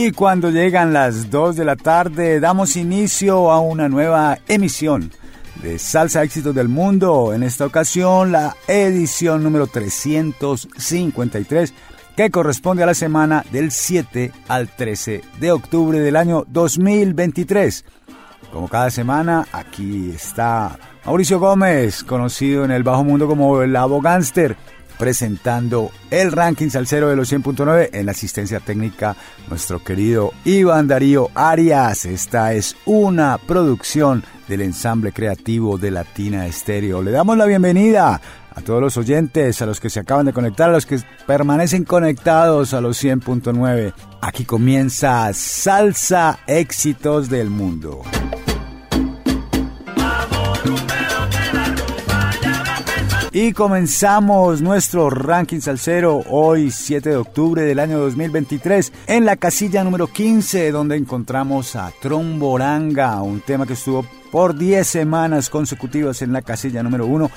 Y cuando llegan las 2 de la tarde, damos inicio a una nueva emisión de Salsa Éxitos del Mundo. En esta ocasión, la edición número 353, que corresponde a la semana del 7 al 13 de octubre del año 2023. Como cada semana, aquí está Mauricio Gómez, conocido en el bajo mundo como el Abogánster presentando el ranking salsero de los 100.9 en la asistencia técnica nuestro querido Iván Darío Arias. Esta es una producción del ensamble creativo de Latina Estéreo. Le damos la bienvenida a todos los oyentes, a los que se acaban de conectar, a los que permanecen conectados a los 100.9. Aquí comienza Salsa Éxitos del Mundo. Y comenzamos nuestro ranking salsero hoy 7 de octubre del año 2023 en la casilla número 15 donde encontramos a Tromboranga, un tema que estuvo por 10 semanas consecutivas en la casilla número 1.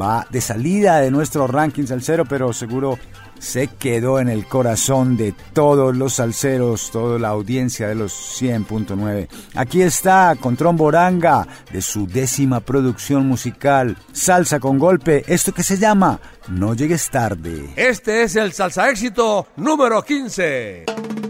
Va de salida de nuestro ranking salsero, pero seguro se quedó en el corazón de todos los salseros, toda la audiencia de los 100.9. Aquí está con Tromboranga de su décima producción musical, Salsa con Golpe, esto que se llama No llegues tarde. Este es el salsa éxito número 15.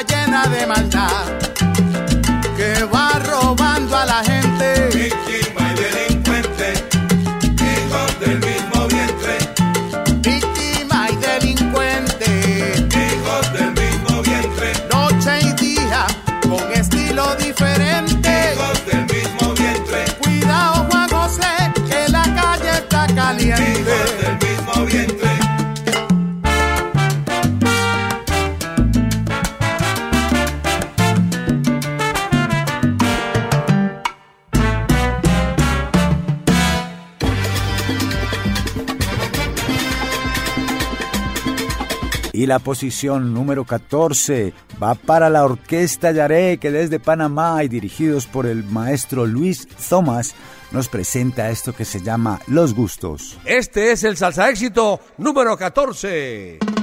llena de maldad que va robando a la gente. Y la posición número 14 va para la Orquesta Yaré, que desde Panamá y dirigidos por el maestro Luis Thomas, nos presenta esto que se llama Los Gustos. Este es el salsa éxito número 14.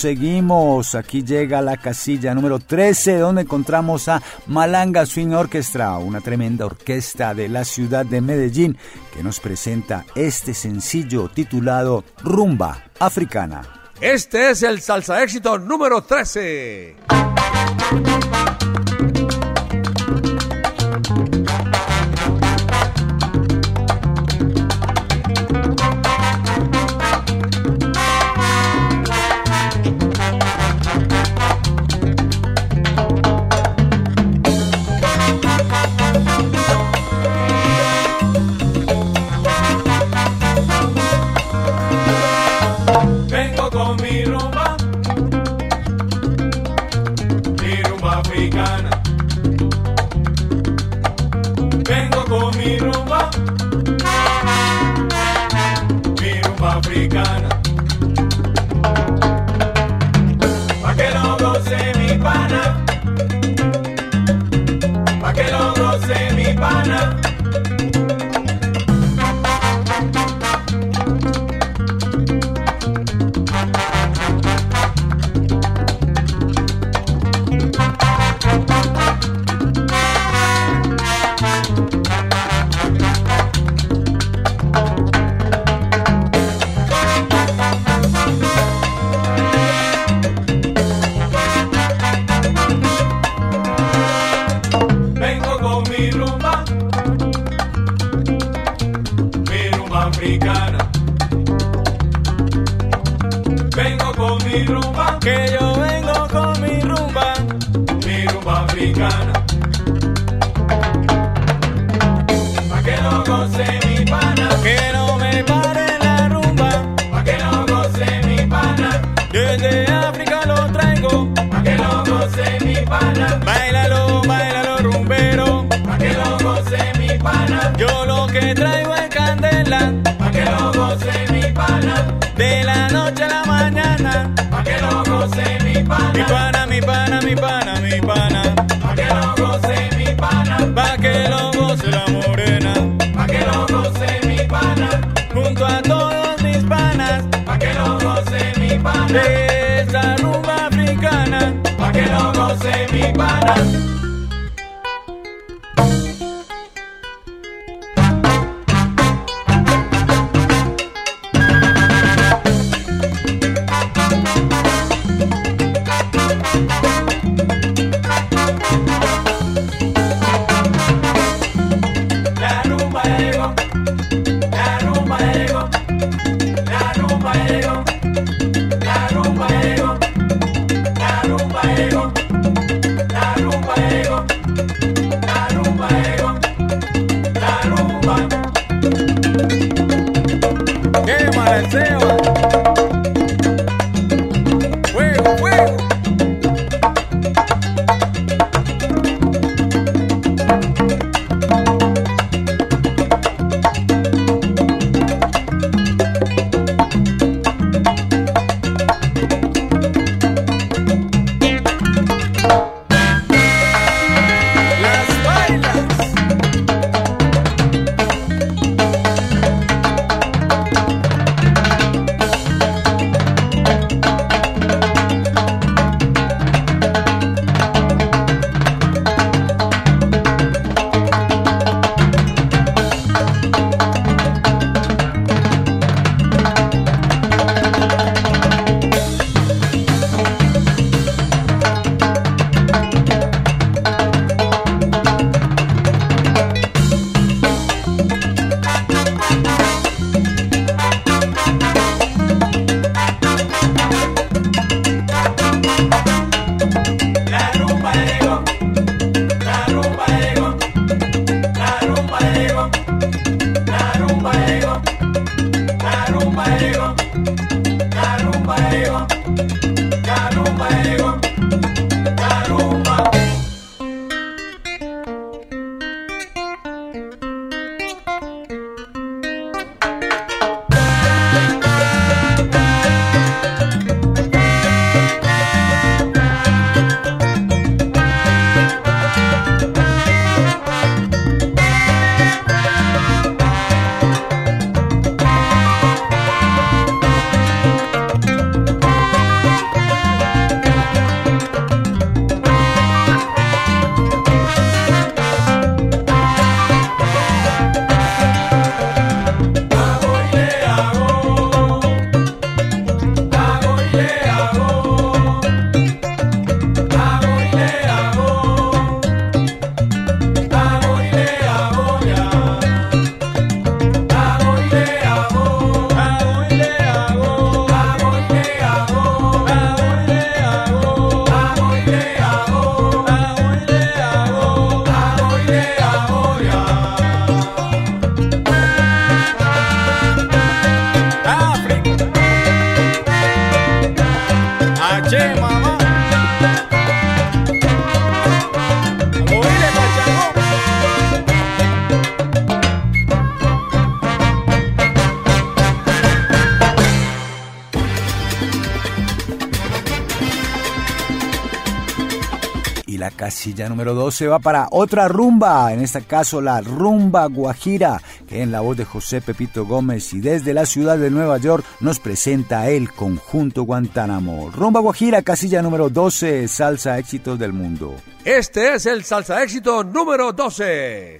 seguimos. Aquí llega la casilla número 13, donde encontramos a Malanga Swing Orchestra, una tremenda orquesta de la ciudad de Medellín, que nos presenta este sencillo titulado Rumba Africana. Este es el salsa éxito número 13. número 12 va para otra rumba, en este caso la rumba guajira, que en la voz de José Pepito Gómez y desde la ciudad de Nueva York nos presenta el conjunto Guantánamo. Rumba guajira, casilla número 12, salsa éxitos del mundo. Este es el salsa éxito número 12.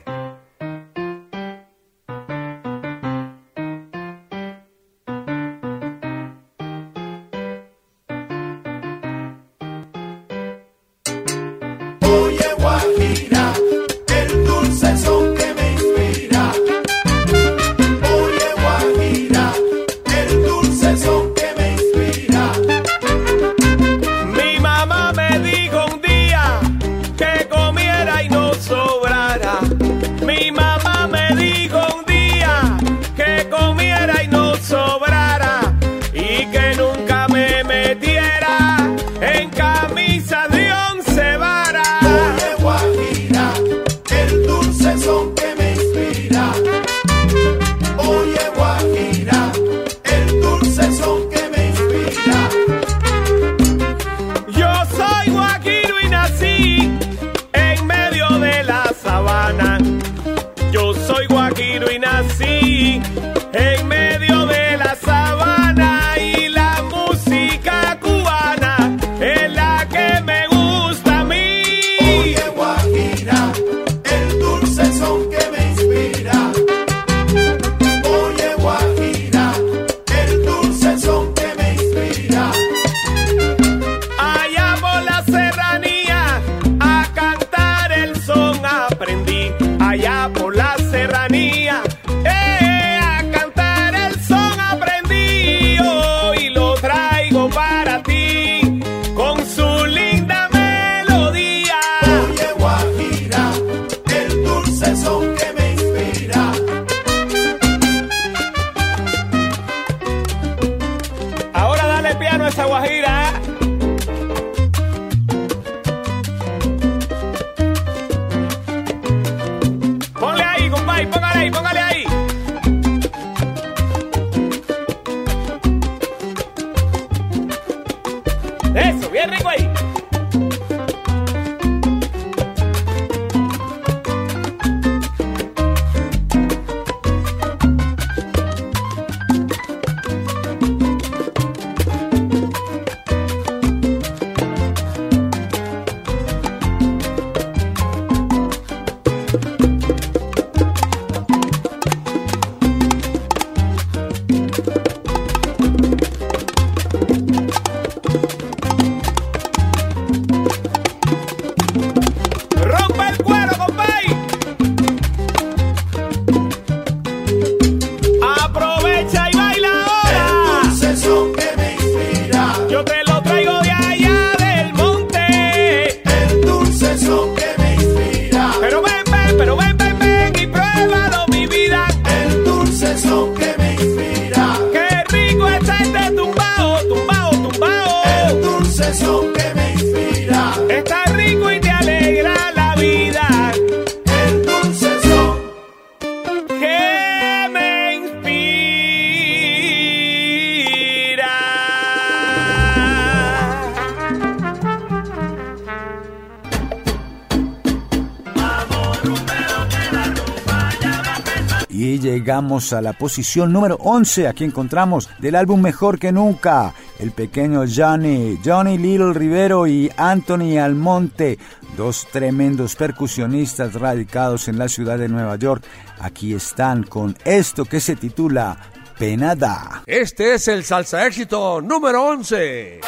A la posición número 11, aquí encontramos del álbum Mejor que Nunca, el pequeño Johnny, Johnny Little Rivero y Anthony Almonte, dos tremendos percusionistas radicados en la ciudad de Nueva York. Aquí están con esto que se titula Penada. Este es el salsa éxito número 11.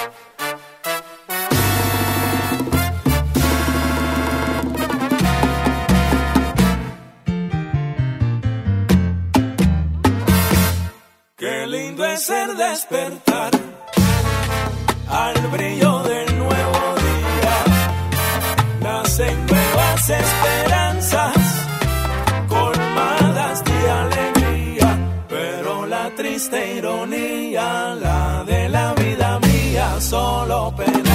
amanecer despertar al brillo del nuevo día. Nacen nuevas esperanzas, colmadas de alegría, pero la triste ironía, la de la vida mía, solo pena.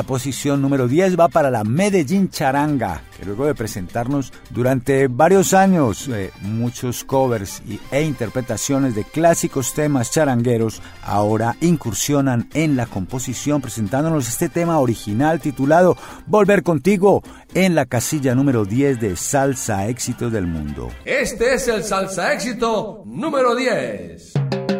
La posición número 10 va para la Medellín Charanga, que luego de presentarnos durante varios años eh, muchos covers y, e interpretaciones de clásicos temas charangueros, ahora incursionan en la composición presentándonos este tema original titulado Volver contigo en la casilla número 10 de Salsa Éxitos del Mundo. Este es el salsa éxito número 10.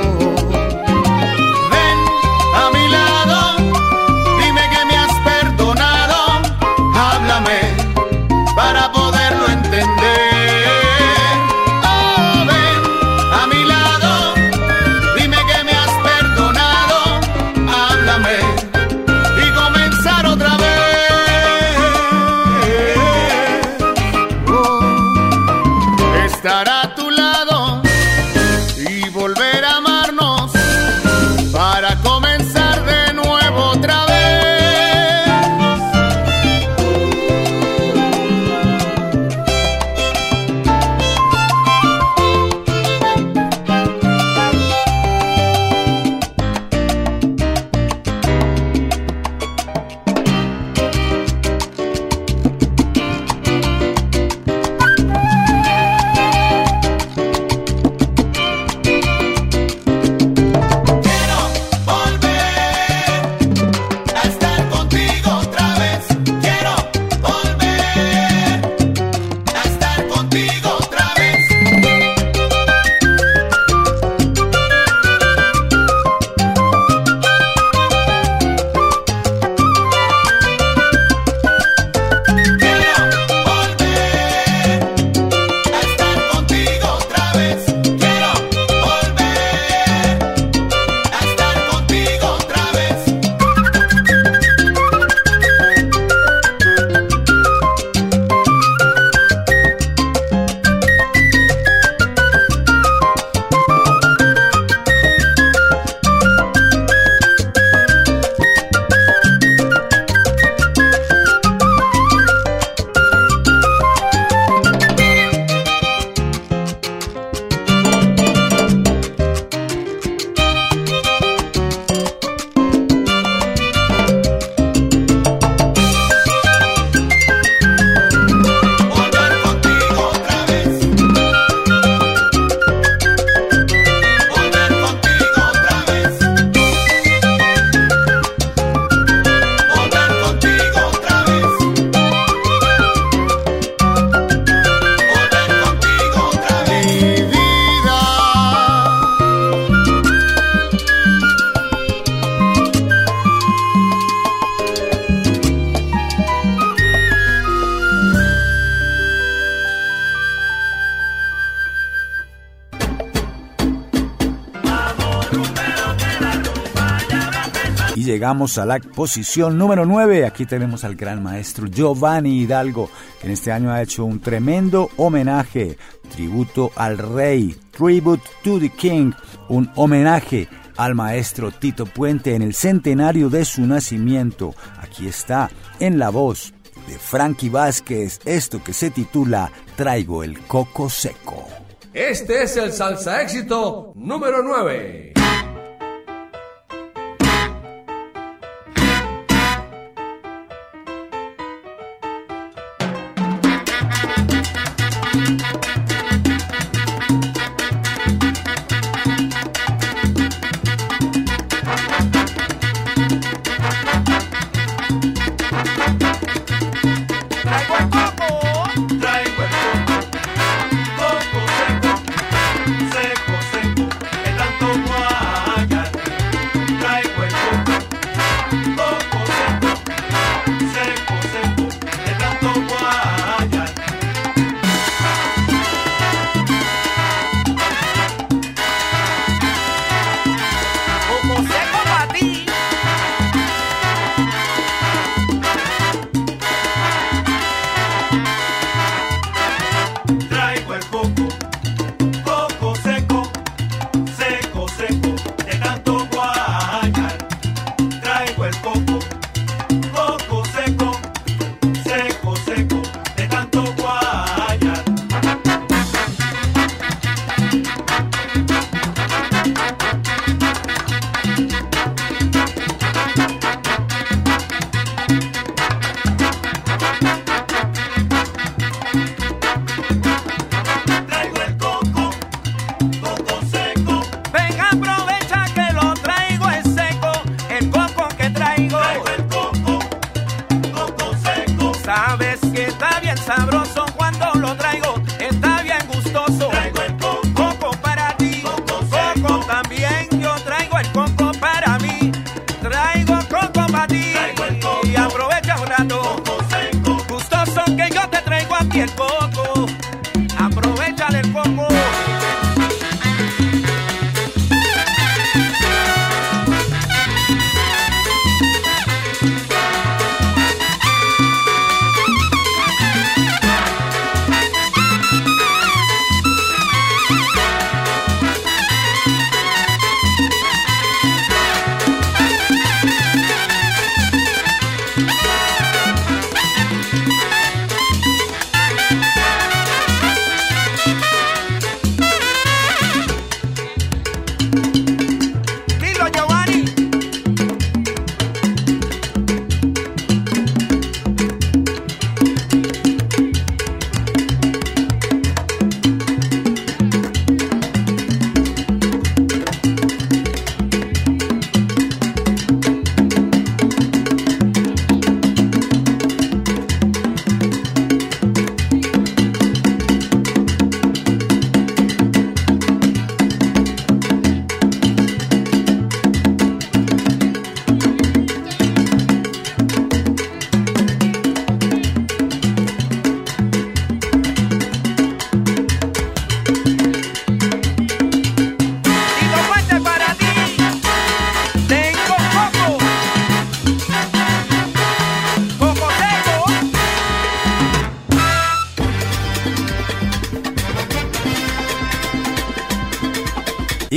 A la posición número 9. Aquí tenemos al gran maestro Giovanni Hidalgo, que en este año ha hecho un tremendo homenaje, tributo al rey, tribute to the king, un homenaje al maestro Tito Puente en el centenario de su nacimiento. Aquí está, en la voz de Frankie Vázquez, esto que se titula Traigo el coco seco. Este es el salsa éxito número 9.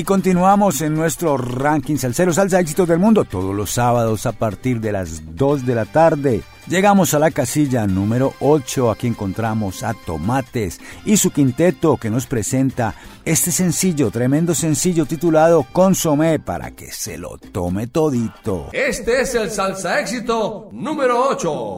Continuamos en nuestro ranking Salsero Salsa Éxitos del Mundo todos los sábados a partir de las 2 de la tarde. Llegamos a la casilla número 8, aquí encontramos a Tomates y su quinteto que nos presenta este sencillo, tremendo sencillo titulado Consomé para que se lo tome todito. Este es el salsa éxito número 8.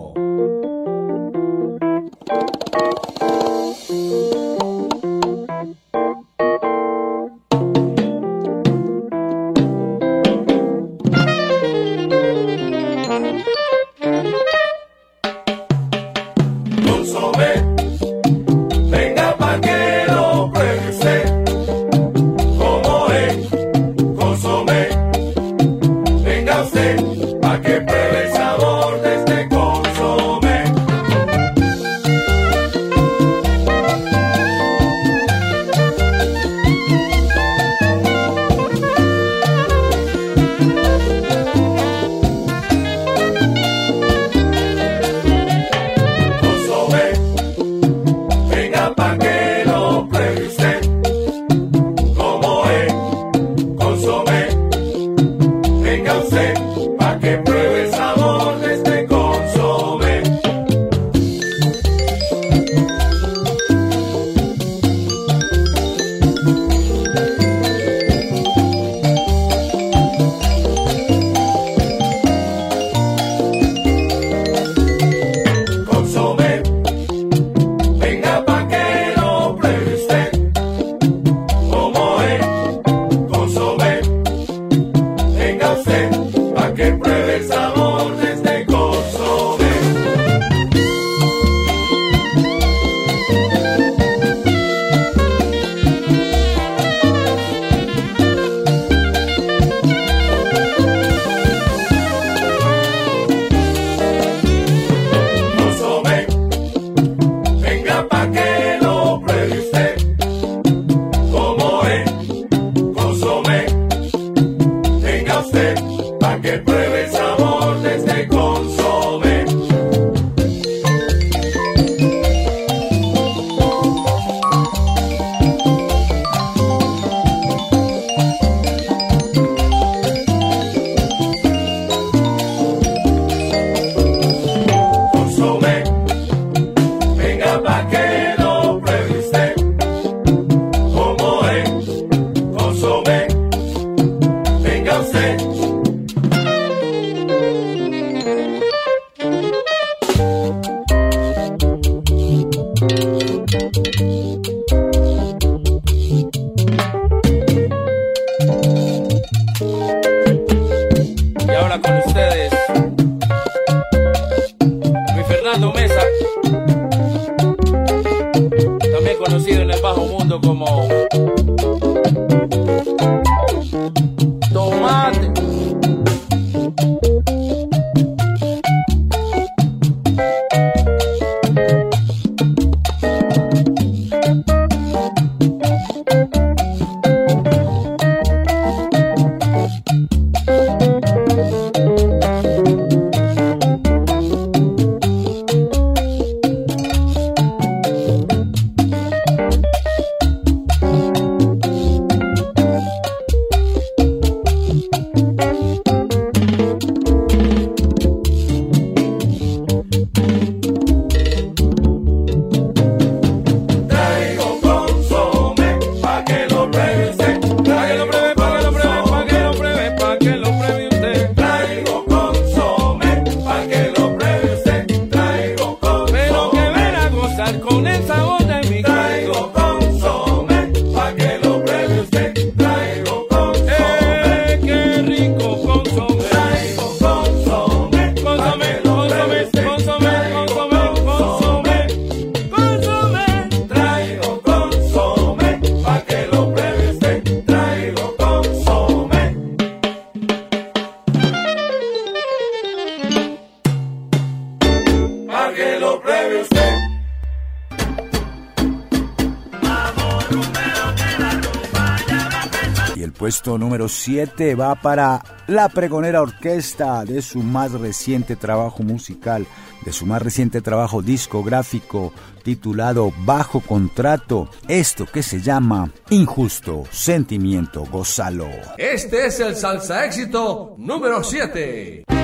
va para la pregonera orquesta de su más reciente trabajo musical, de su más reciente trabajo discográfico titulado Bajo Contrato, esto que se llama Injusto Sentimiento Gozalo. Este es el salsa éxito número 7.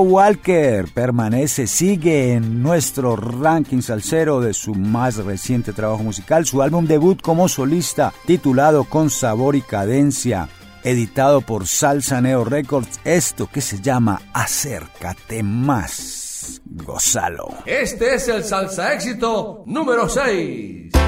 Walker permanece, sigue en nuestro ranking salsero de su más reciente trabajo musical, su álbum debut como solista, titulado Con Sabor y Cadencia, editado por Salsa Neo Records, esto que se llama Acércate Más. Gozalo. Este es el salsa éxito número 6.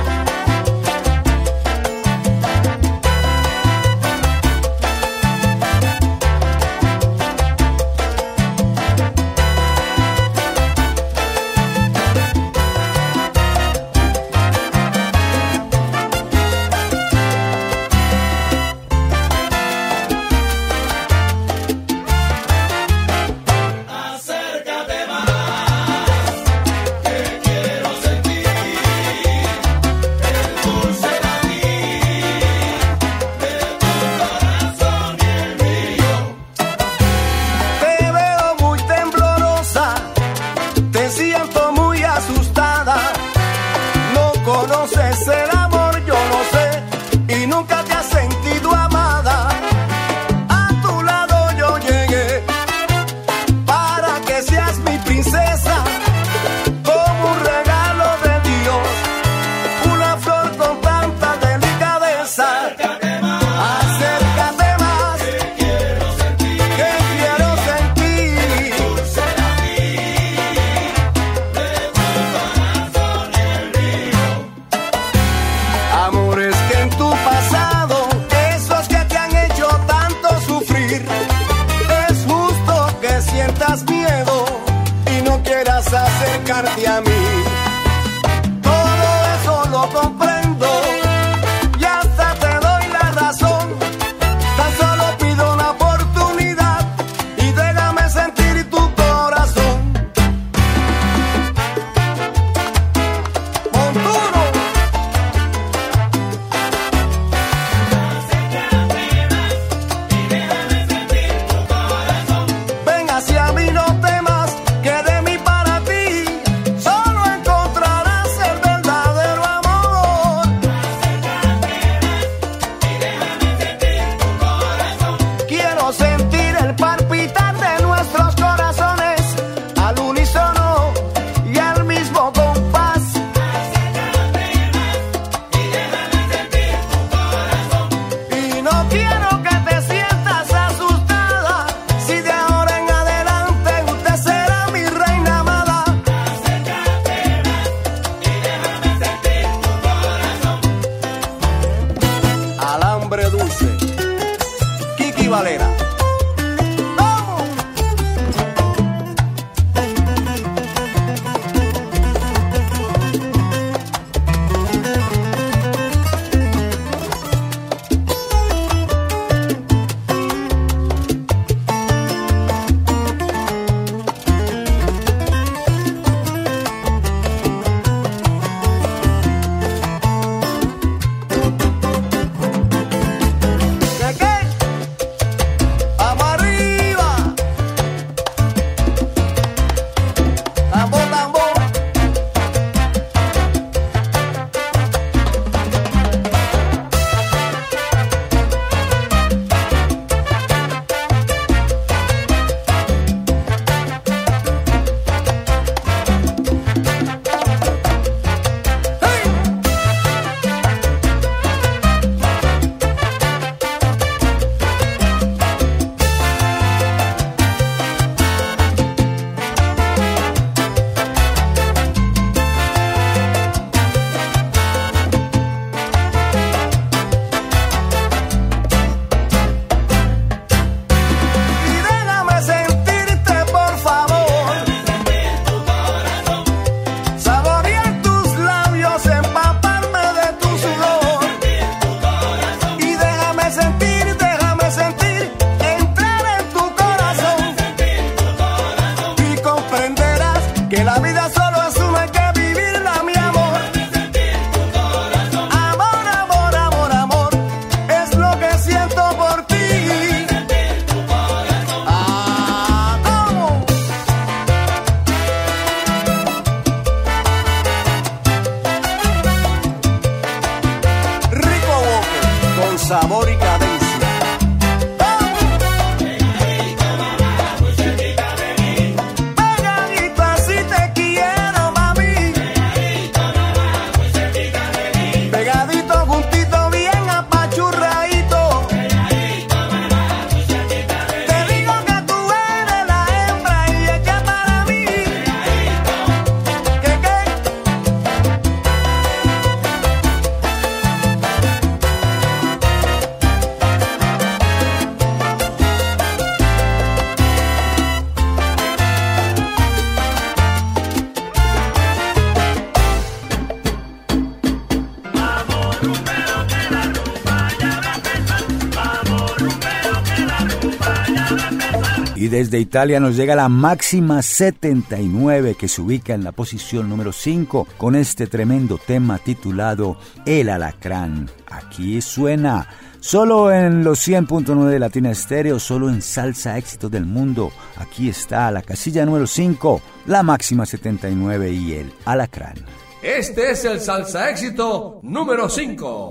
Desde Italia nos llega la máxima 79 que se ubica en la posición número 5 con este tremendo tema titulado El alacrán. Aquí suena solo en los 100.9 de Latina Estéreo, solo en Salsa Éxito del Mundo. Aquí está la casilla número 5, la máxima 79 y el alacrán. Este es el Salsa Éxito número 5.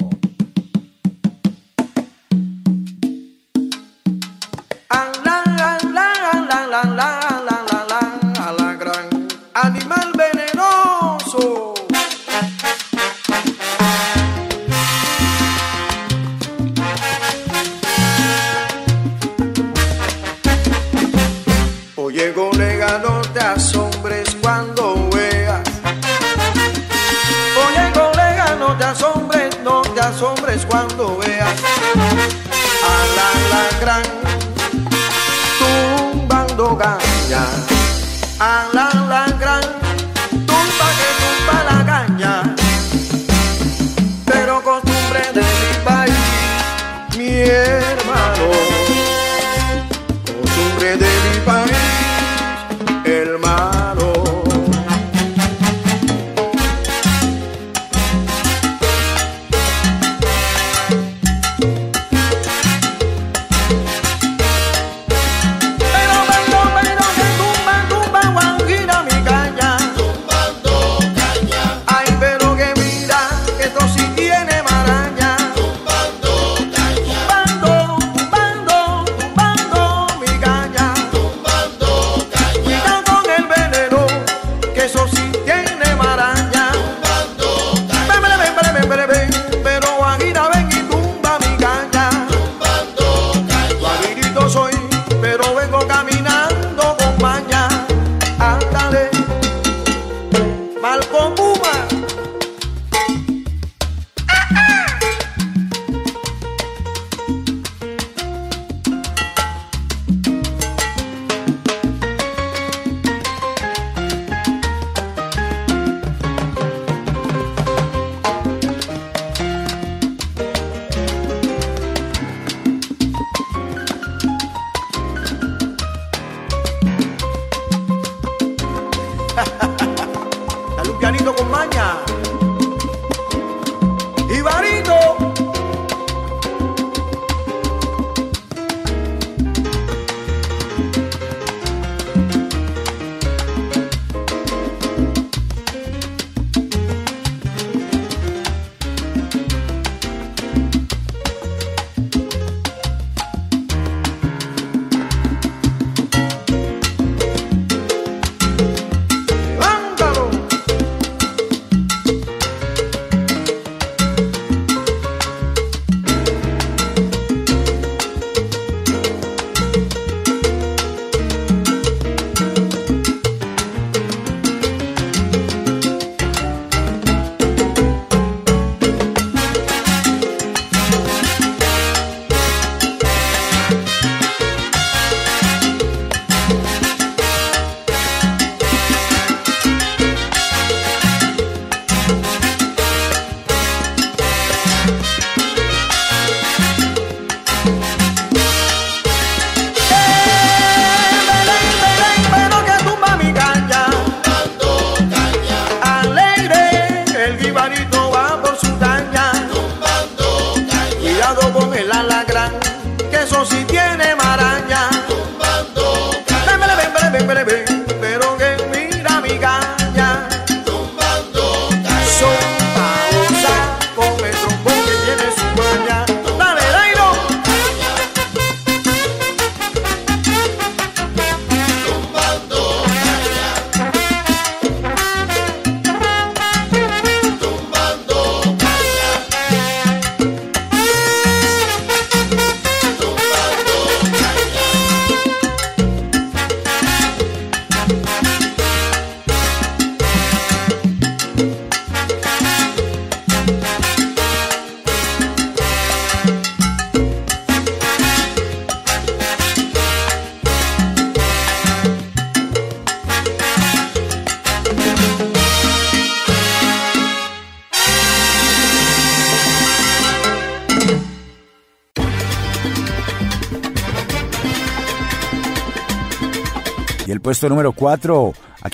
La la. and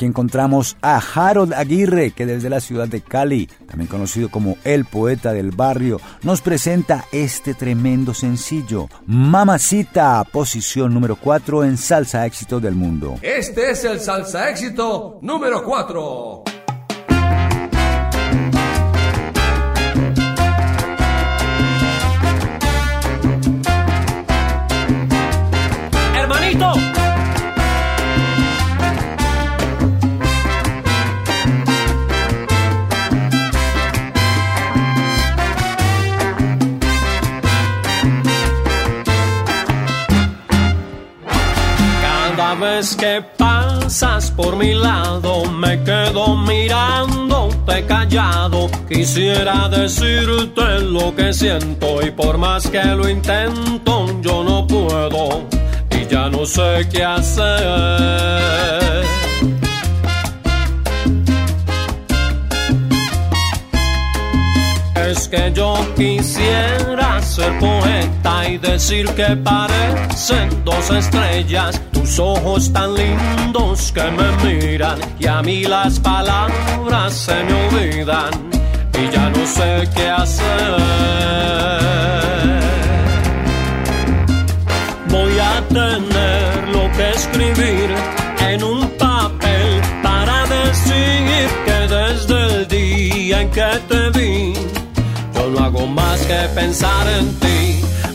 aquí encontramos a Harold Aguirre, que desde la ciudad de Cali, también conocido como el poeta del barrio, nos presenta este tremendo sencillo, Mamacita, posición número 4 en Salsa Éxito del Mundo. Este es el salsa éxito número 4. Que pasas por mi lado me quedo mirándote callado. Quisiera decirte lo que siento y por más que lo intento yo no puedo y ya no sé qué hacer. Es que yo quisiera ser poeta y decir que parecen dos estrellas, tus ojos tan lindos que me miran y a mí las palabras se me olvidan y ya no sé qué hacer. Voy a tener lo que escribir en un papel para decir que desde el día en que te vi, yo no hago más que pensar en ti.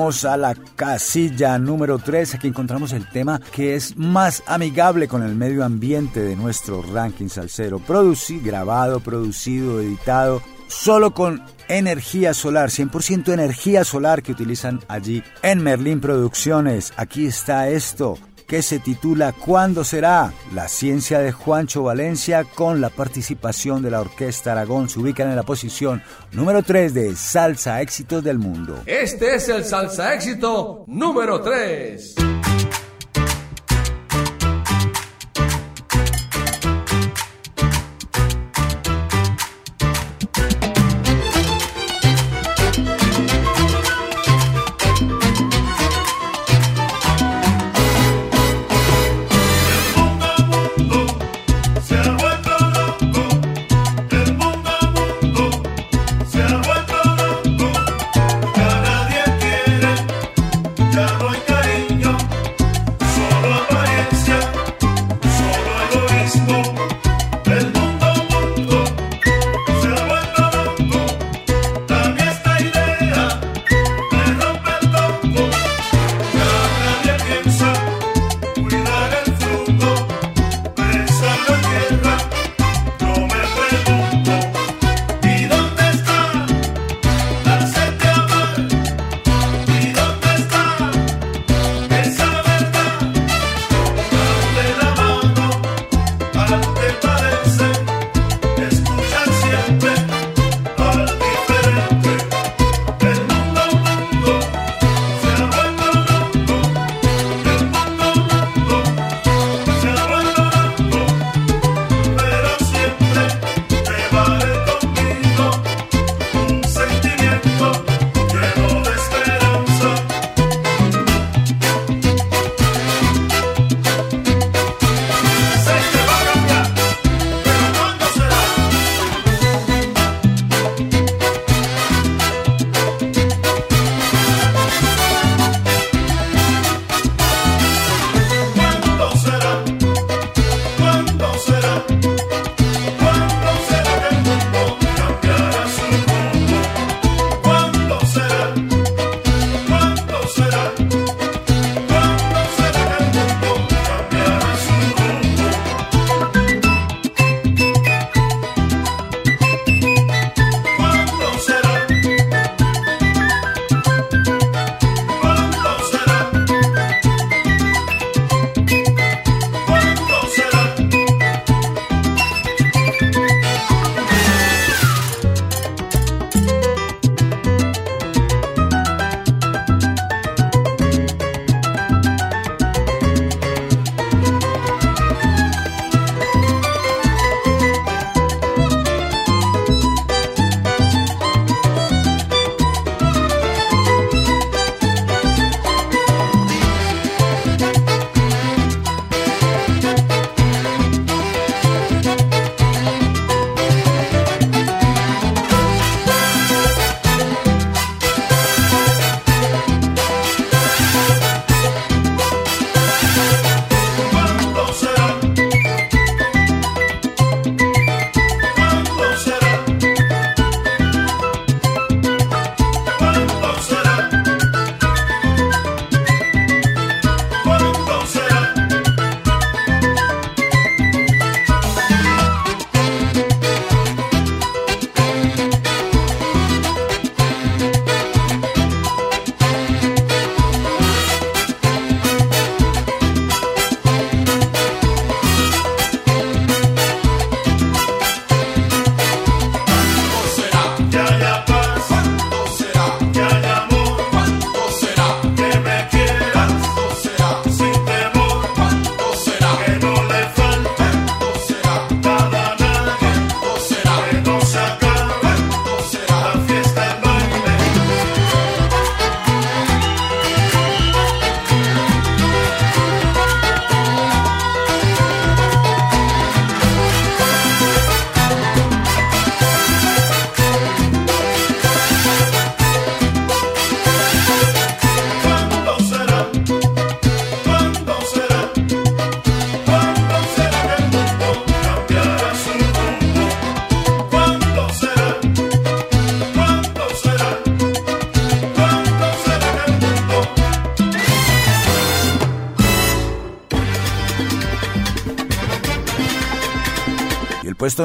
Vamos a la casilla número 3, aquí encontramos el tema que es más amigable con el medio ambiente de nuestro ranking salsero. Producido, grabado, producido, editado, solo con energía solar, 100% energía solar que utilizan allí en Merlin Producciones. Aquí está esto, que se titula ¿Cuándo será? La ciencia de Juancho Valencia con la participación de la Orquesta Aragón se ubican en la posición número 3 de Salsa Éxitos del Mundo. Este es el salsa éxito número 3.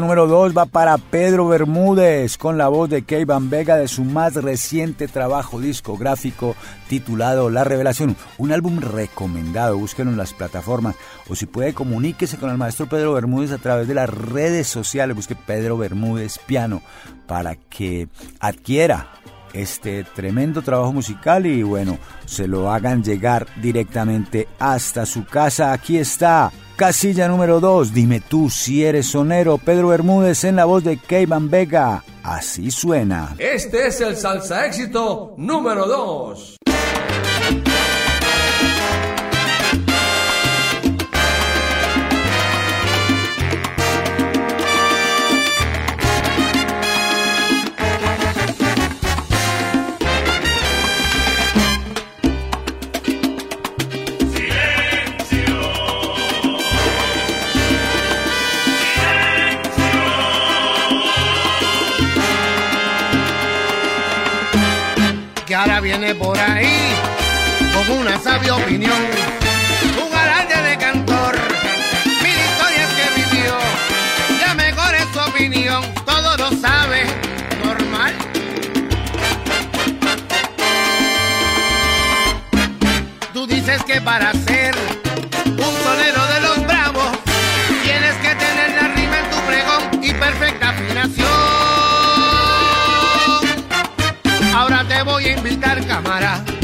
Número 2 va para Pedro Bermúdez con la voz de Keivan Vega de su más reciente trabajo discográfico titulado La Revelación. Un álbum recomendado, búsquenlo en las plataformas o si puede comuníquese con el maestro Pedro Bermúdez a través de las redes sociales, busque Pedro Bermúdez Piano para que adquiera este tremendo trabajo musical y bueno, se lo hagan llegar directamente hasta su casa. Aquí está, casilla número 2, dime tú si eres sonero, Pedro Bermúdez en la voz de Keivan Vega. Así suena. Este es el salsa éxito número 2. Que ahora viene por ahí con una sabia opinión, un garaje de cantor, mil historias que vivió, ya mejor es su opinión, todo lo sabe, normal. Tú dices que para ser invitar, cámara,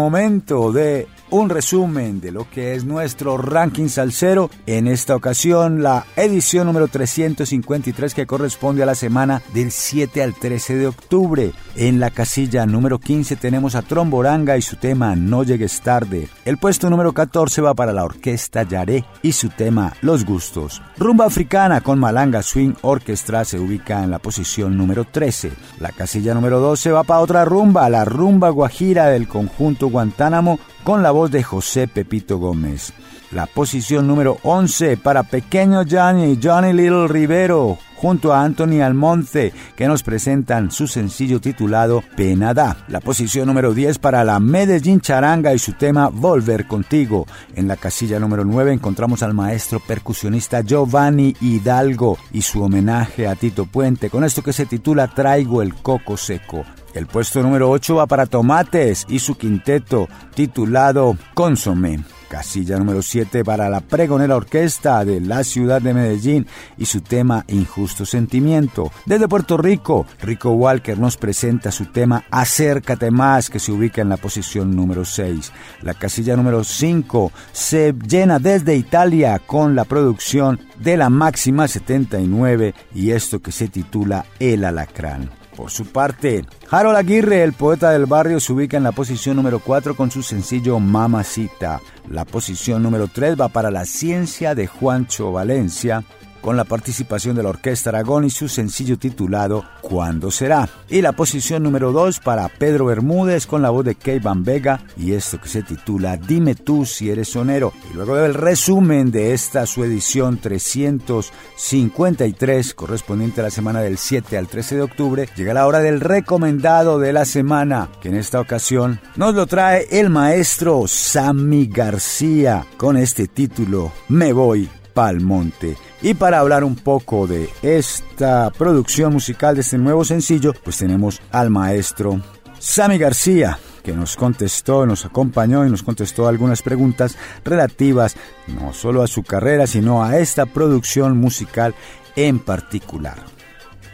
momento de un resumen de lo que es nuestro ranking salsero. En esta ocasión, la edición número 353 que corresponde a la semana del 7 al 13 de octubre. En la casilla número 15 tenemos a Tromboranga y su tema No llegues tarde. El puesto número 14 va para la orquesta Yaré y su tema Los gustos. Rumba africana con Malanga Swing Orchestra se ubica en la posición número 13. La casilla número 12 va para otra rumba, la rumba guajira del conjunto Guantánamo con la voz de José Pepito Gómez. La posición número 11 para Pequeño Johnny, Johnny Little Rivero, junto a Anthony Almonte, que nos presentan su sencillo titulado Penada. La posición número 10 para la Medellín Charanga y su tema Volver Contigo. En la casilla número 9 encontramos al maestro percusionista Giovanni Hidalgo y su homenaje a Tito Puente, con esto que se titula Traigo el Coco Seco. El puesto número 8 va para Tomates y su quinteto titulado Consomé. Casilla número 7 para la pregonera orquesta de la ciudad de Medellín y su tema Injusto Sentimiento. Desde Puerto Rico, Rico Walker nos presenta su tema Acércate más que se ubica en la posición número 6. La casilla número 5 se llena desde Italia con la producción de la máxima 79 y esto que se titula El Alacrán. Por su parte, Harold Aguirre, el poeta del barrio, se ubica en la posición número 4 con su sencillo Mamacita. La posición número 3 va para la ciencia de Juancho Valencia con la participación de la Orquesta Aragón y su sencillo titulado ¿Cuándo será? Y la posición número 2 para Pedro Bermúdez con la voz de Kay Van Vega y esto que se titula Dime tú si eres sonero. Y luego del resumen de esta su edición 353 correspondiente a la semana del 7 al 13 de octubre, llega la hora del recomendado de la semana que en esta ocasión nos lo trae el maestro Sammy García con este título Me voy pa'l monte. Y para hablar un poco de esta producción musical de este nuevo sencillo, pues tenemos al maestro Sammy García, que nos contestó, nos acompañó y nos contestó algunas preguntas relativas no solo a su carrera, sino a esta producción musical en particular.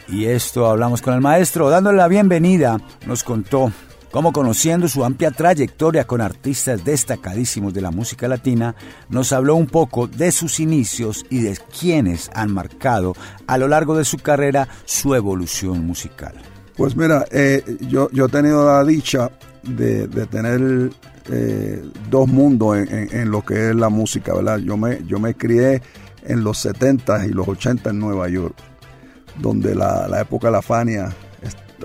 Y esto hablamos con el maestro, dándole la bienvenida, nos contó cómo conociendo su amplia trayectoria con artistas destacadísimos de la música latina, nos habló un poco de sus inicios y de quienes han marcado a lo largo de su carrera su evolución musical. Pues mira, eh, yo, yo he tenido la dicha de, tener eh, dos mundos en lo que es la música, ¿verdad? Yo me, yo me crié en los 70 y los 80 en Nueva York, donde la, la época de la Fania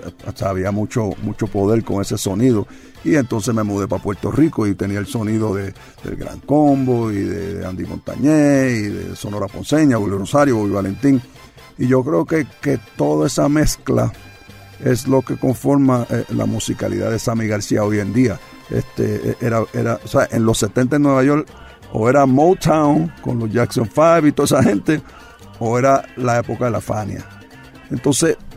est- o sea, había mucho, mucho poder con ese sonido. Y entonces me mudé para Puerto Rico y tenía el sonido de, del Gran Combo y de Andy Montañez y de Sonora Ponceña, Julio Rosario, Bobby Valentín. Y yo creo que, que toda esa mezcla es lo que conforma eh, la musicalidad de Sammy García hoy en día. Este, eh, era, era, o sea, en los 70 en Nueva York, o era Motown con los Jackson 5 y toda esa gente, o era la época de la Fania. Entonces, eh,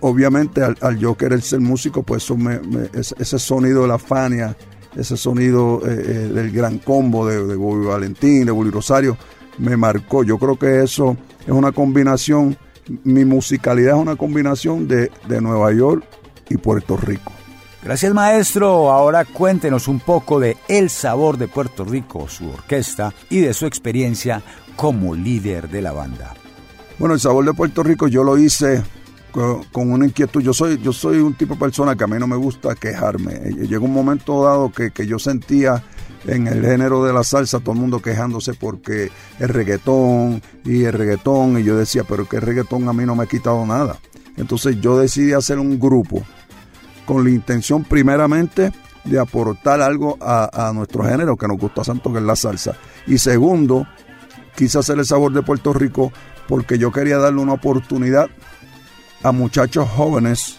obviamente, al, al yo querer ser músico, pues eso me- me- ese, sonido de la Fania, ese sonido eh, eh, del gran combo de, de Bobby Valentín, de Willy Rosario, me marcó. Yo creo que eso es una combinación, mi musicalidad es una combinación de, de Nueva York y Puerto Rico. Gracias maestro, ahora cuéntenos un poco de El Sabor de Puerto Rico, su orquesta y de su experiencia como líder de la banda. Bueno, el sabor de Puerto Rico yo lo hice con, una inquietud. Yo soy, yo soy un tipo de persona que a mí no me gusta quejarme. Eh, Llegó un momento dado que, que yo sentía en el género de la salsa todo el mundo quejándose porque el reggaetón y el reggaetón y yo decía, pero que el reggaetón a mí no me ha quitado nada. Entonces yo decidí hacer un grupo con la intención primeramente de aportar algo a, a nuestro género que nos gusta tanto que es la salsa. Y segundo, quise hacer el sabor de Puerto Rico porque yo quería darle una oportunidad a muchachos jóvenes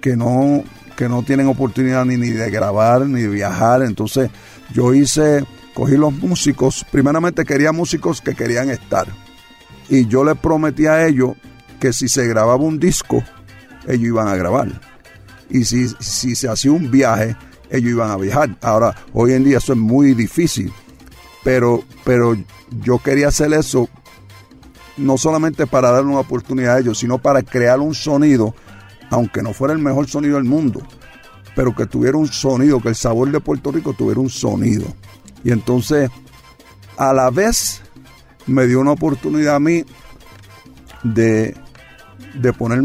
que no, que no tienen oportunidad ni, ni de grabar ni de viajar. Entonces yo hice, cogí los músicos, primeramente quería músicos que querían estar. Y yo les prometí a ellos que si se grababa un disco, ellos iban a grabar. Y si, si se hacía un viaje, ellos iban a viajar. Ahora, hoy en día eso es muy difícil. Pero, pero yo quería hacer eso no solamente para darle una oportunidad a ellos, sino para crear un sonido, aunque no fuera el mejor sonido del mundo, pero que tuviera un sonido, que el sabor de Puerto Rico tuviera un sonido. Y entonces, a la vez, me dio una oportunidad a mí de, de poner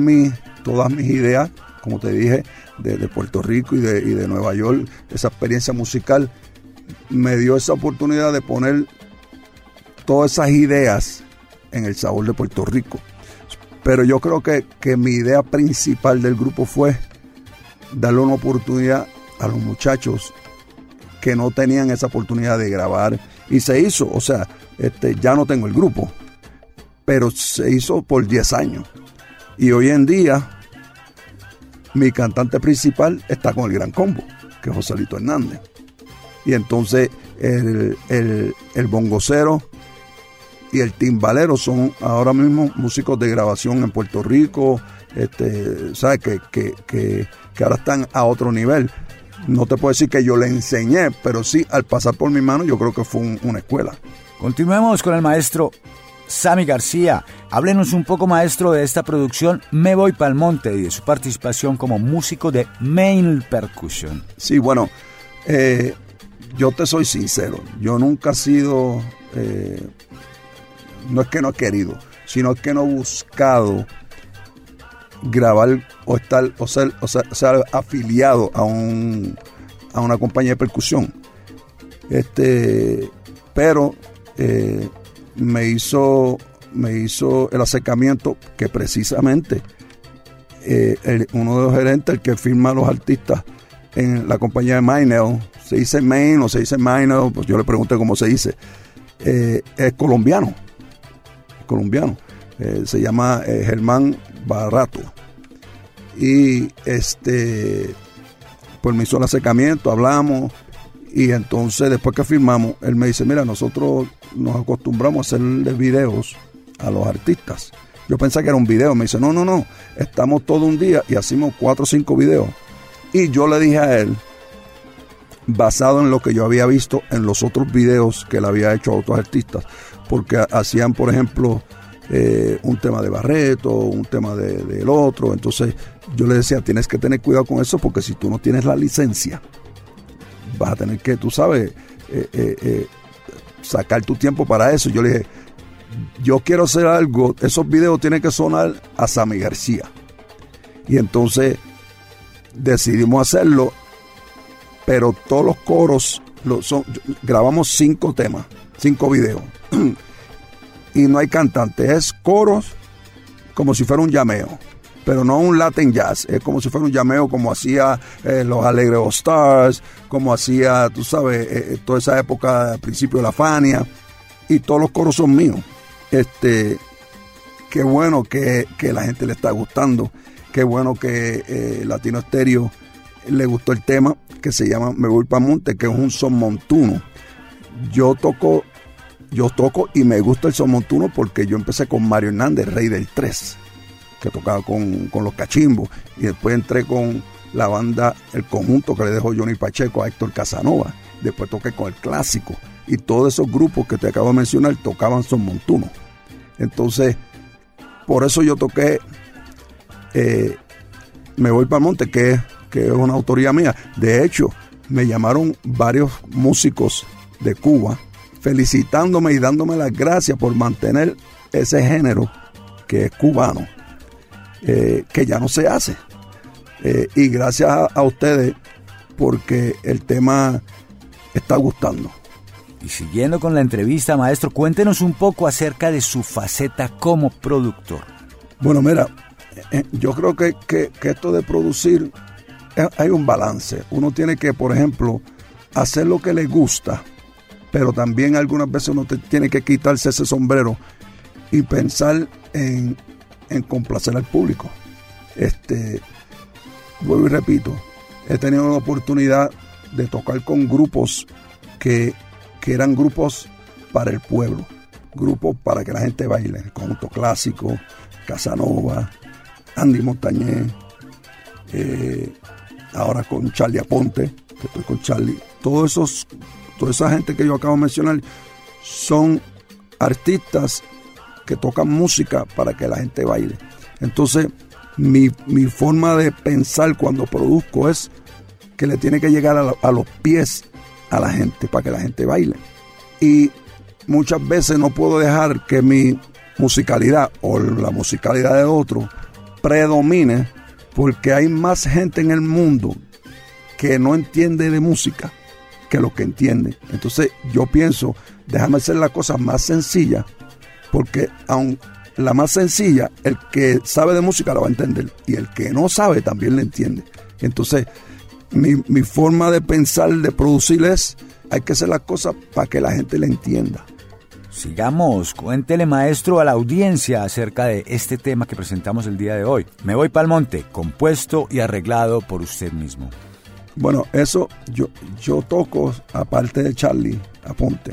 todas mis ideas, como te dije, de, de Puerto Rico y de, y de Nueva York, esa experiencia musical, me dio esa oportunidad de poner todas esas ideas en el sabor de Puerto Rico. Pero yo creo que, que mi idea principal del grupo fue darle una oportunidad a los muchachos que no tenían esa oportunidad de grabar. Y se hizo, o sea, este, ya no tengo el grupo, pero se hizo por 10 años. Y hoy en día, mi cantante principal está con el Gran Combo, que es Joselito Hernández. Y entonces el, el, el bongocero y el timbalero son ahora mismo músicos de grabación en Puerto Rico, este, ¿sabes? Que, que, que, que ahora están a otro nivel. No te puedo decir que yo le enseñé, pero sí, al pasar por mi mano, yo creo que fue un- una escuela. Continuemos con el maestro Sammy García. Háblenos un poco, maestro, de esta producción Me Voy Pa'l Monte y de su participación como músico de Main Percussion. Sí, bueno, eh, yo te soy sincero, yo nunca he sido, eh, no es que no he querido, sino que no he buscado grabar o estar o ser, o ser- afiliado a un a una compañía de percusión. Este, pero eh, me hizo me hizo el acercamiento que precisamente eh, uno de los gerentes, el que firma a los artistas en la compañía de Mainel, se dice Main o se dice Mainel, pues yo le pregunté cómo se dice, eh, es colombiano, colombiano, eh, se llama eh, Germán Barato. Y este, pues me hizo el acercamiento, hablamos, y entonces después que firmamos, él me dice, mira, nosotros nos acostumbramos a hacerle videos a los artistas. Yo pensé que era un video, me dice, no, no, no, estamos todo un día y hacemos cuatro o cinco videos. Y yo le dije a él, basado en lo que yo había visto en los otros videos que él había hecho a otros artistas, porque hacían, por ejemplo, eh, un tema de Barreto, un tema de- del otro, entonces yo le decía, tienes que tener cuidado con eso porque si tú no tienes la licencia, vas a tener que, tú sabes, eh, eh, sacar tu tiempo para eso. Yo le dije, yo quiero hacer algo, esos videos tienen que sonar a Sammy García. Y entonces decidimos hacerlo, pero todos los coros, son, grabamos cinco temas, cinco videos. y no hay cantante, es coros como si fuera un llameo. Pero no un Latin jazz, es como si fuera un llameo como hacía eh, los Alegre All Stars, como hacía, tú sabes, eh, eh, toda esa época, al principio de la Fania, y todos los coros son míos. Este, qué bueno que, que la gente le está gustando, qué bueno que Latino Estéreo le gustó el tema que se llama Me voy para Monte, que es un son montuno. Yo toco, yo toco y me gusta el son montuno porque yo empecé con Mario Hernández, rey del 3, que tocaba con, con los cachimbos, y después entré con la banda, el conjunto que le dejó Johnny Pacheco a Héctor Casanova, después toqué con el clásico, y todos esos grupos que te acabo de mencionar tocaban son montuno. Entonces, por eso yo toqué eh, Me voy para Monte, que, que es una autoría mía. De hecho, me llamaron varios músicos de Cuba felicitándome y dándome las gracias por mantener ese género que es cubano, eh, que ya no se hace. Eh, y gracias a, a ustedes porque el tema está gustando. Y siguiendo con la entrevista, maestro, cuéntenos un poco acerca de su faceta como productor. Bueno, mira, eh, yo creo que, que- que esto de producir, hay un balance. Uno tiene que, por ejemplo, hacer lo que le gusta, pero también algunas veces uno tiene que quitarse ese sombrero y pensar en, complacer al público. Este, vuelvo y repito, he tenido la oportunidad de tocar con grupos que, eran grupos para el pueblo, grupos para que la gente baile, conjunto clásico, Casanova, Andy Montañez, eh, ahora con Charlie Aponte, que estoy con Charlie, todos esos, toda esa gente que yo acabo de mencionar son artistas que tocan música para que la gente baile. Entonces, mi, mi forma de pensar cuando produzco es que le tiene que llegar a, a los pies a la gente para que la gente baile. Y muchas veces no puedo dejar que mi musicalidad o la musicalidad de otro predomine porque hay más gente en el mundo que no entiende de música que lo que entiende. Entonces yo pienso, déjame hacer la cosa más sencilla, porque aun la más sencilla, el que sabe de música la va a entender y el que no sabe también la entiende. Entonces, mi, mi forma de pensar, de producir es, hay que hacer las cosas para que la gente la entienda. Sigamos, cuéntele maestro a la audiencia acerca de este tema que presentamos el día de hoy. Me voy pa'l monte, compuesto y arreglado por usted mismo. Bueno, eso yo, yo toco, aparte de Charlie, apunte.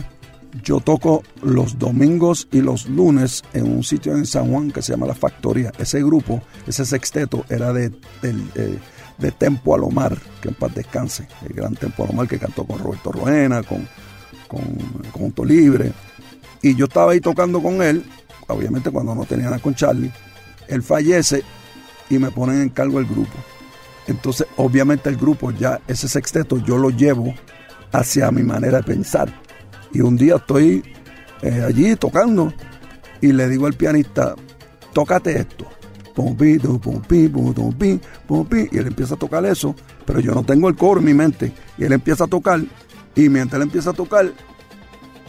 Yo toco los domingos y los lunes en un sitio en San Juan que se llama La Factoría. Ese grupo, ese sexteto, era de, del, eh, de Tempo Alomar, que en paz descanse. El gran Tempo Alomar que cantó con Roberto Roena, con, con, con Libre. Y yo estaba ahí tocando con él, obviamente cuando no tenía nada con Charlie. Él fallece y me ponen en cargo el grupo. Entonces, obviamente el grupo ya, ese sexteto, yo lo llevo hacia mi manera de pensar. Y un día estoy eh, allí tocando y le digo al pianista, tócate esto. Pum, pi, tum, pum, pi, pum, tum, pi, pum, pi. Y él empieza a tocar eso, pero yo no tengo el coro en mi mente. Y él empieza a tocar, y mientras él empieza a tocar,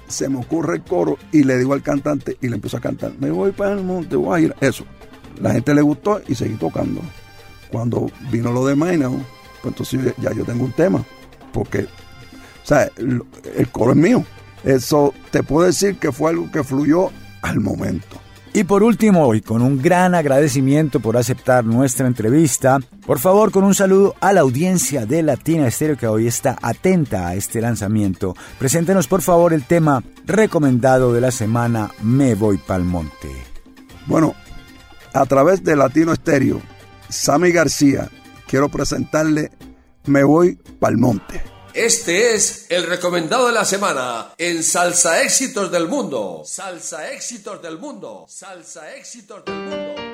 se me ocurre el coro y le digo al cantante y le empiezo a cantar, me voy para el monte, voy a ir. Eso. La gente le gustó y seguí tocando. Cuando vino lo de Maina, pues entonces ya yo tengo un tema. Porque, o sea, el, el coro es mío. Eso te puedo decir que fue algo que fluyó al momento. Y por último, y con un gran agradecimiento por aceptar nuestra entrevista, por favor con un saludo a la audiencia de Latina Estéreo que hoy está atenta a este lanzamiento. Preséntenos por favor el tema recomendado de la semana Me Voy Pa'l Monte. Bueno, a través de Latino Estéreo, Sammy García, quiero presentarle Me Voy Pa'l Monte. Este es el recomendado de la semana en Salsa Éxitos del Mundo. Salsa Éxitos del Mundo. Salsa Éxitos del Mundo.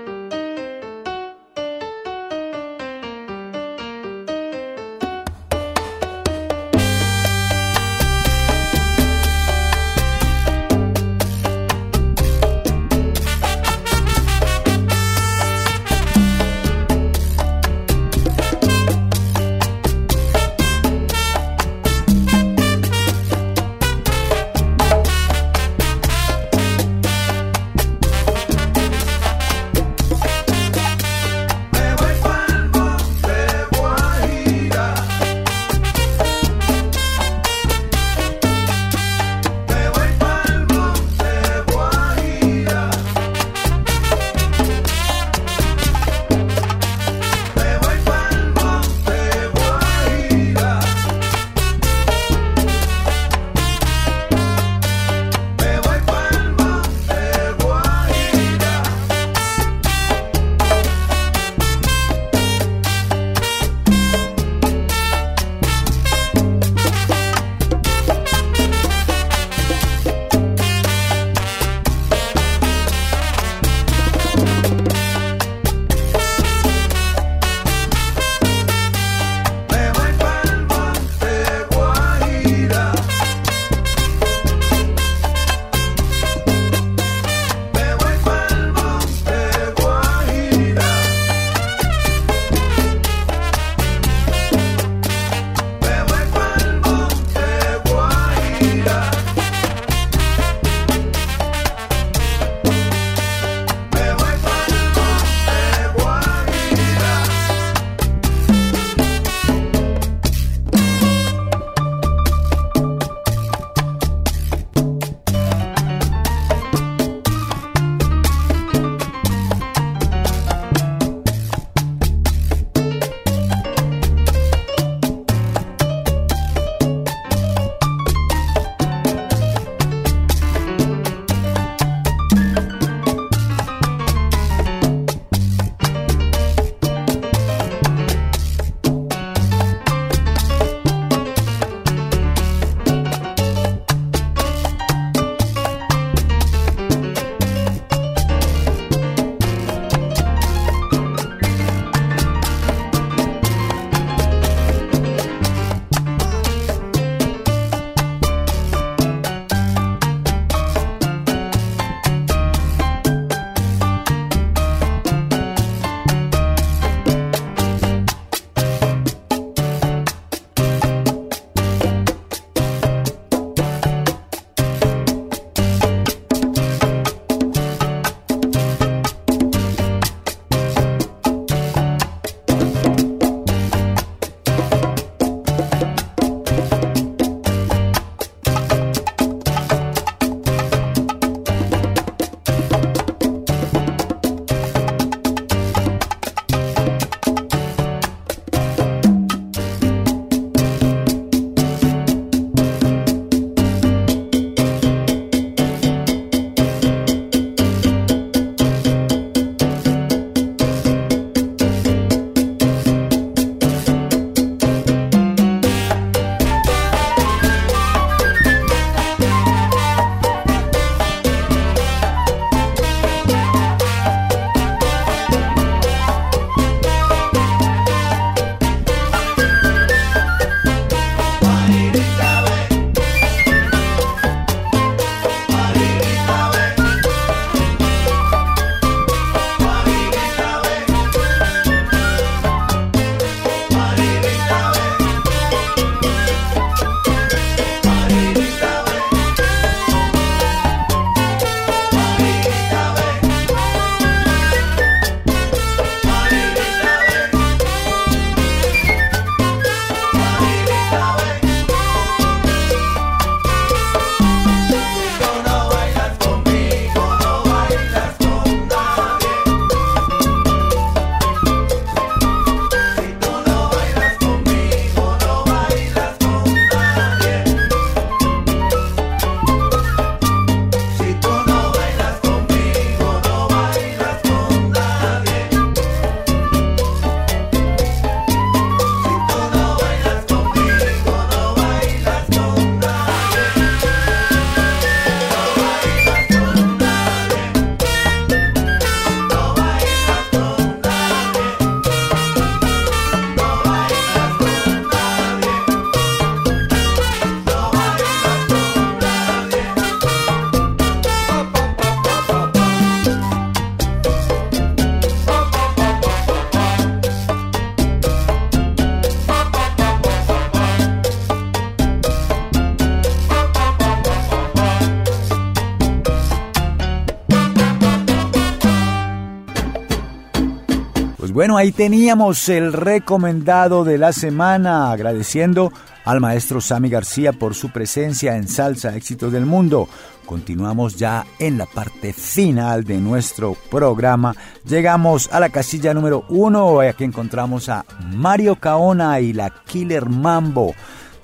Ahí teníamos el recomendado de la semana, agradeciendo al maestro Sammy García por su presencia en Salsa Éxitos del Mundo. Continuamos ya en la parte final de nuestro programa. Llegamos a la casilla número uno. Aquí encontramos a Mario Caona y la Killer Mambo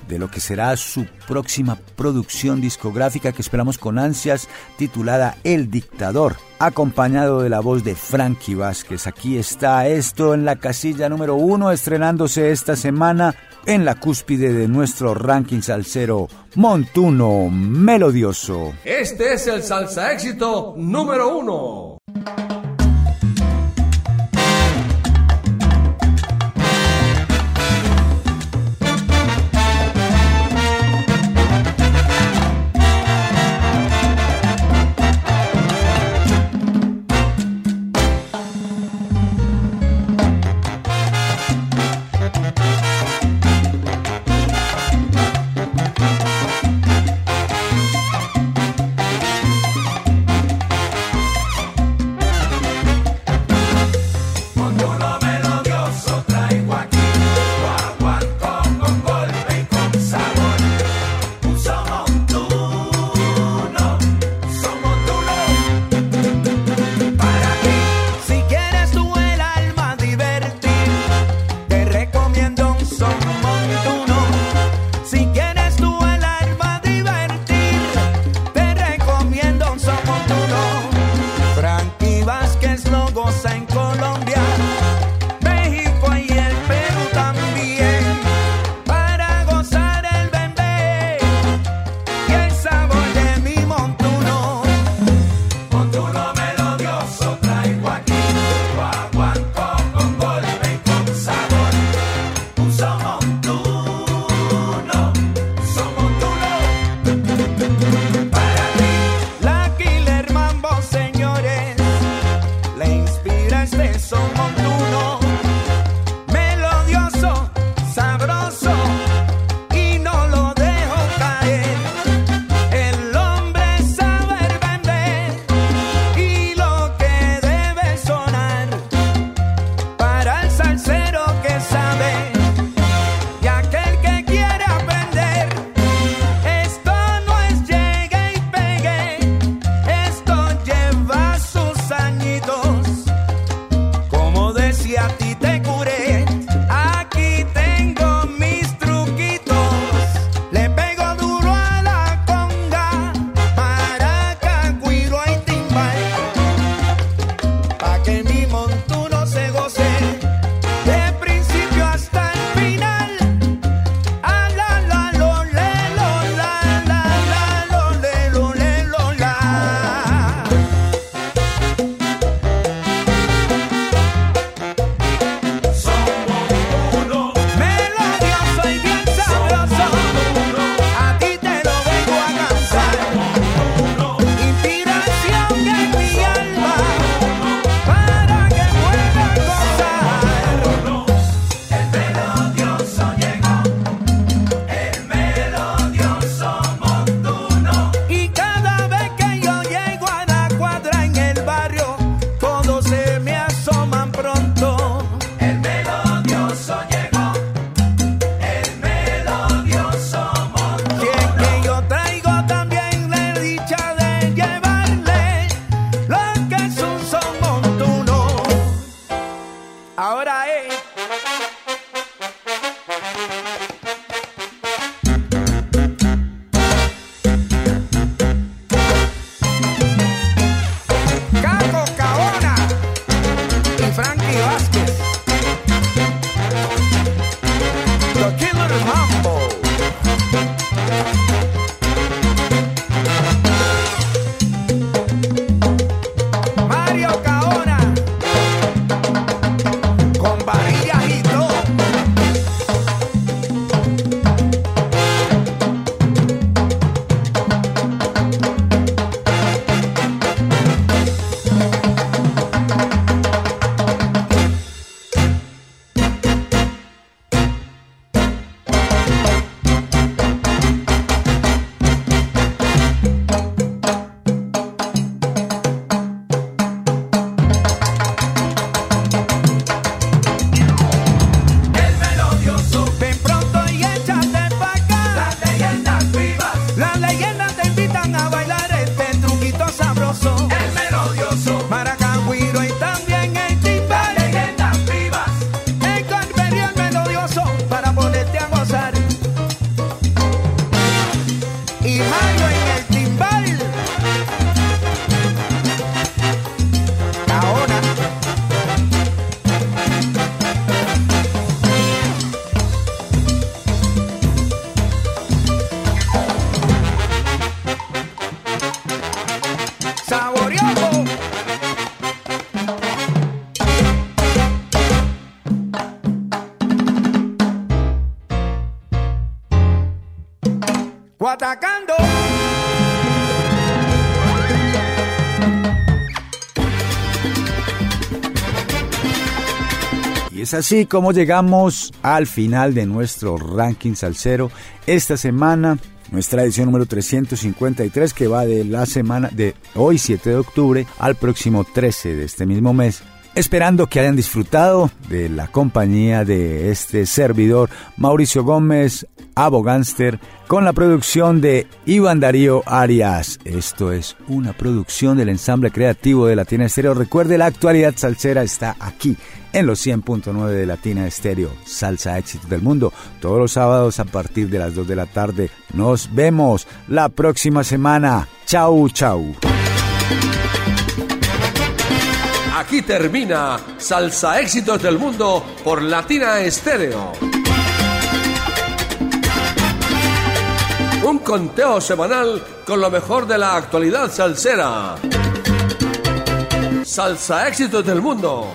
de lo que será su próxima producción discográfica que esperamos con ansias, titulada El Dictador, acompañado de la voz de Frankie Vázquez. Aquí está esto en la casilla número uno, estrenándose esta semana en la cúspide de nuestro ranking salsero Montuno Melodioso. Este es el salsa éxito número uno. Es así como llegamos al final de nuestro ranking salsero esta semana. Nuestra edición número 353 que va de la semana de hoy 7 de octubre al próximo 13 de este mismo mes. Esperando que hayan disfrutado de la compañía de este servidor Mauricio Gómez, Abogánster, con la producción de Iván Darío Arias. Esto es una producción del ensamble creativo de Latina Estéreo. Recuerde, la actualidad salsera está aquí en los 100.9 de Latina Estéreo. Salsa éxito del mundo. Todos los sábados a partir de las 2 de la tarde. Nos vemos la próxima semana. Chau, chau. Aquí termina Salsa Éxitos del Mundo por Latina Estéreo. Un conteo semanal con lo mejor de la actualidad salsera. Salsa Éxitos del Mundo.